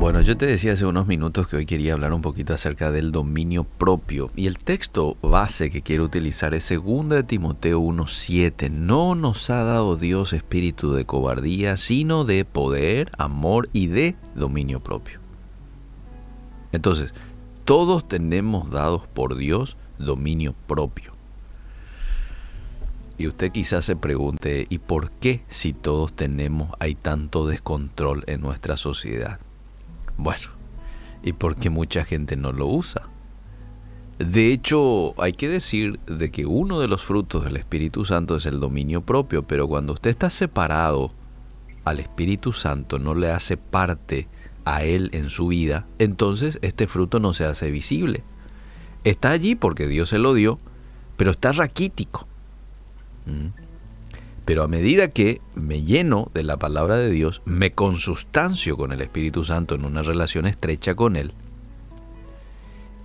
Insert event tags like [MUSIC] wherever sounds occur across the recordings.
Bueno, yo te decía hace unos minutos que hoy quería hablar un poquito acerca del dominio propio y el texto base que quiero utilizar es 2 de Timoteo 1.7. No nos ha dado Dios espíritu de cobardía, sino de poder, amor y de dominio propio. Entonces, todos tenemos dados por Dios dominio propio. Y usted quizás se pregunte, ¿y por qué si todos tenemos hay tanto descontrol en nuestra sociedad? Bueno, y porque mucha gente no lo usa. De hecho, hay que decir de que uno de los frutos del Espíritu Santo es el dominio propio, pero cuando usted está separado al Espíritu Santo, no le hace parte a Él en su vida, entonces este fruto no se hace visible. Está allí porque Dios se lo dio, pero está raquítico. ¿Mm? Pero a medida que me lleno de la palabra de Dios, me consustancio con el Espíritu Santo en una relación estrecha con Él,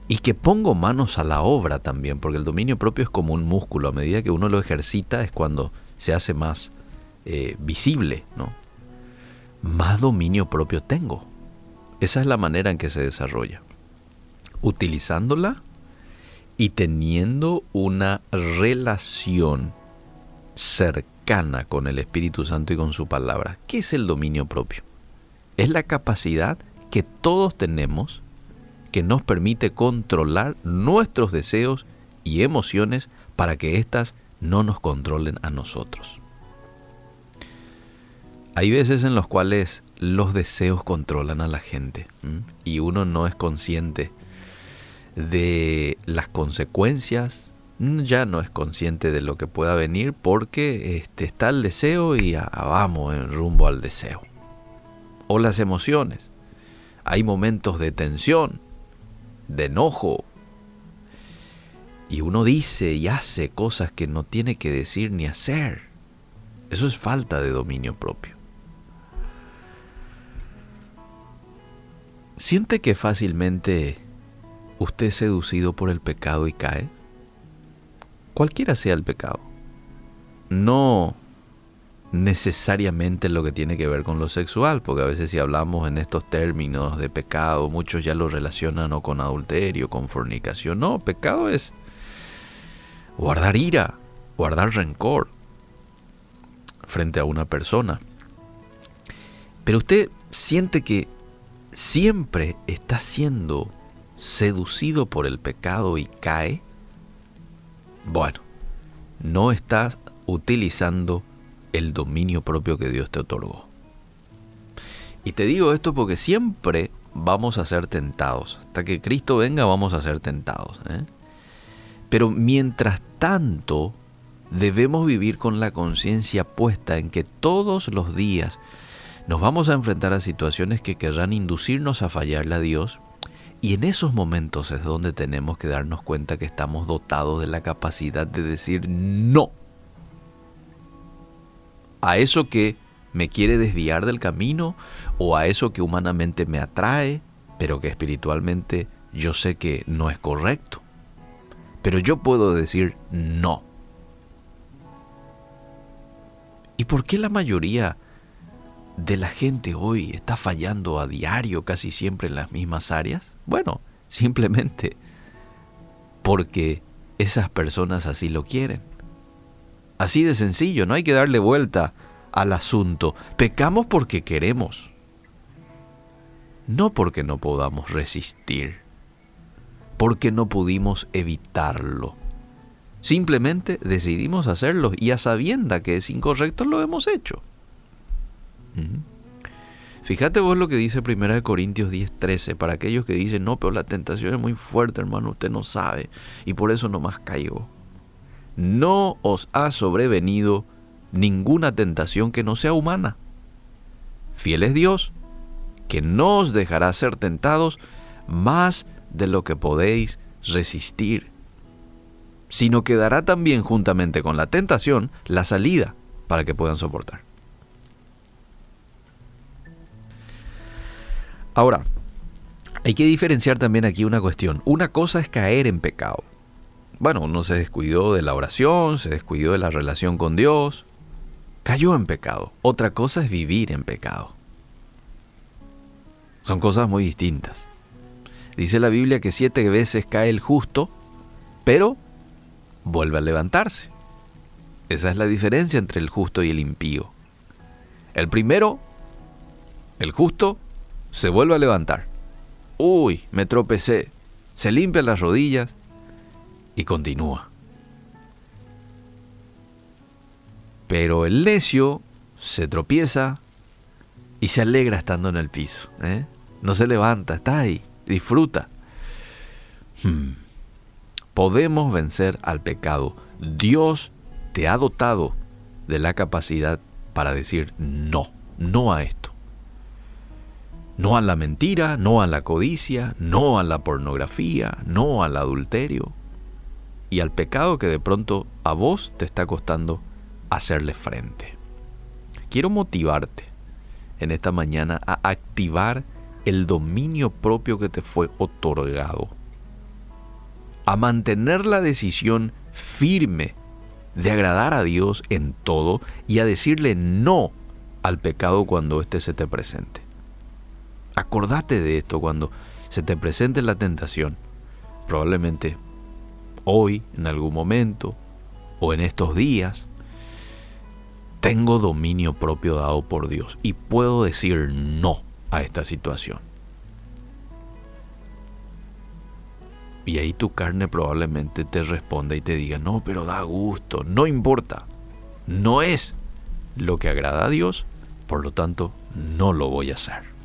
y que pongo manos a la obra también, porque el dominio propio es como un músculo, a medida que uno lo ejercita es cuando se hace más eh, visible, ¿no? Más dominio propio tengo. Esa es la manera en que se desarrolla. Utilizándola y teniendo una relación cercana con el Espíritu Santo y con su palabra. ¿Qué es el dominio propio? Es la capacidad que todos tenemos que nos permite controlar nuestros deseos y emociones para que éstas no nos controlen a nosotros. Hay veces en las cuales los deseos controlan a la gente y uno no es consciente de las consecuencias ya no es consciente de lo que pueda venir porque este, está el deseo y vamos en rumbo al deseo. O las emociones. Hay momentos de tensión, de enojo. Y uno dice y hace cosas que no tiene que decir ni hacer. Eso es falta de dominio propio. ¿Siente que fácilmente usted es seducido por el pecado y cae? Cualquiera sea el pecado. No necesariamente lo que tiene que ver con lo sexual, porque a veces si hablamos en estos términos de pecado, muchos ya lo relacionan o con adulterio, con fornicación. No, pecado es guardar ira, guardar rencor frente a una persona. Pero usted siente que siempre está siendo seducido por el pecado y cae. Bueno, no estás utilizando el dominio propio que Dios te otorgó. Y te digo esto porque siempre vamos a ser tentados. Hasta que Cristo venga vamos a ser tentados. ¿eh? Pero mientras tanto, debemos vivir con la conciencia puesta en que todos los días nos vamos a enfrentar a situaciones que querrán inducirnos a fallarle a Dios y en esos momentos es donde tenemos que darnos cuenta que estamos dotados de la capacidad de decir no a eso que me quiere desviar del camino o a eso que humanamente me atrae, pero que espiritualmente yo sé que no es correcto. Pero yo puedo decir no. ¿Y por qué la mayoría de la gente hoy está fallando a diario casi siempre en las mismas áreas? Bueno, [LAUGHS] simplemente porque esas personas así lo quieren. Así de sencillo, no hay que darle vuelta al asunto. Pecamos porque queremos, no porque no podamos resistir, porque no pudimos evitarlo. Simplemente decidimos hacerlo y a sabienda que es incorrecto lo hemos hecho. Fíjate vos lo que dice 1 Corintios 10:13 para aquellos que dicen, no, pero la tentación es muy fuerte, hermano, usted no sabe, y por eso nomás caigo. No os ha sobrevenido ninguna tentación que no sea humana. Fiel es Dios, que no os dejará ser tentados más de lo que podéis resistir, sino que dará también juntamente con la tentación la salida para que puedan soportar. Ahora, hay que diferenciar también aquí una cuestión. Una cosa es caer en pecado. Bueno, uno se descuidó de la oración, se descuidó de la relación con Dios, cayó en pecado. Otra cosa es vivir en pecado. Son cosas muy distintas. Dice la Biblia que siete veces cae el justo, pero vuelve a levantarse. Esa es la diferencia entre el justo y el impío. El primero, el justo, se vuelve a levantar. Uy, me tropecé. Se limpia las rodillas y continúa. Pero el necio se tropieza y se alegra estando en el piso. ¿eh? No se levanta, está ahí, disfruta. Hmm. Podemos vencer al pecado. Dios te ha dotado de la capacidad para decir no, no a esto. No a la mentira, no a la codicia, no a la pornografía, no al adulterio y al pecado que de pronto a vos te está costando hacerle frente. Quiero motivarte en esta mañana a activar el dominio propio que te fue otorgado, a mantener la decisión firme de agradar a Dios en todo y a decirle no al pecado cuando éste se te presente. Acordate de esto cuando se te presente la tentación. Probablemente hoy, en algún momento, o en estos días, tengo dominio propio dado por Dios y puedo decir no a esta situación. Y ahí tu carne probablemente te responda y te diga, no, pero da gusto, no importa. No es lo que agrada a Dios, por lo tanto, no lo voy a hacer.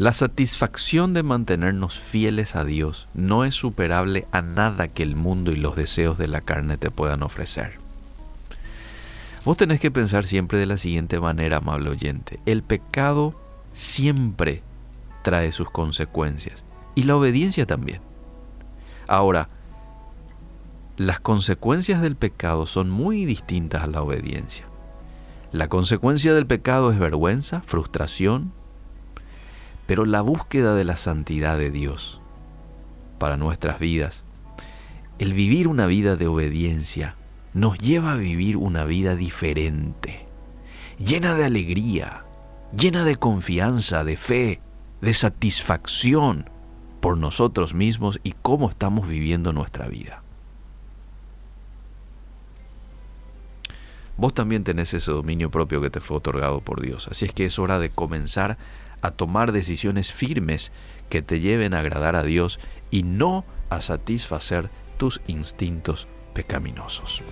La satisfacción de mantenernos fieles a Dios no es superable a nada que el mundo y los deseos de la carne te puedan ofrecer. Vos tenés que pensar siempre de la siguiente manera, amable oyente. El pecado siempre trae sus consecuencias y la obediencia también. Ahora, las consecuencias del pecado son muy distintas a la obediencia. La consecuencia del pecado es vergüenza, frustración, pero la búsqueda de la santidad de Dios para nuestras vidas, el vivir una vida de obediencia, nos lleva a vivir una vida diferente, llena de alegría, llena de confianza, de fe, de satisfacción por nosotros mismos y cómo estamos viviendo nuestra vida. Vos también tenés ese dominio propio que te fue otorgado por Dios, así es que es hora de comenzar a tomar decisiones firmes que te lleven a agradar a Dios y no a satisfacer tus instintos pecaminosos.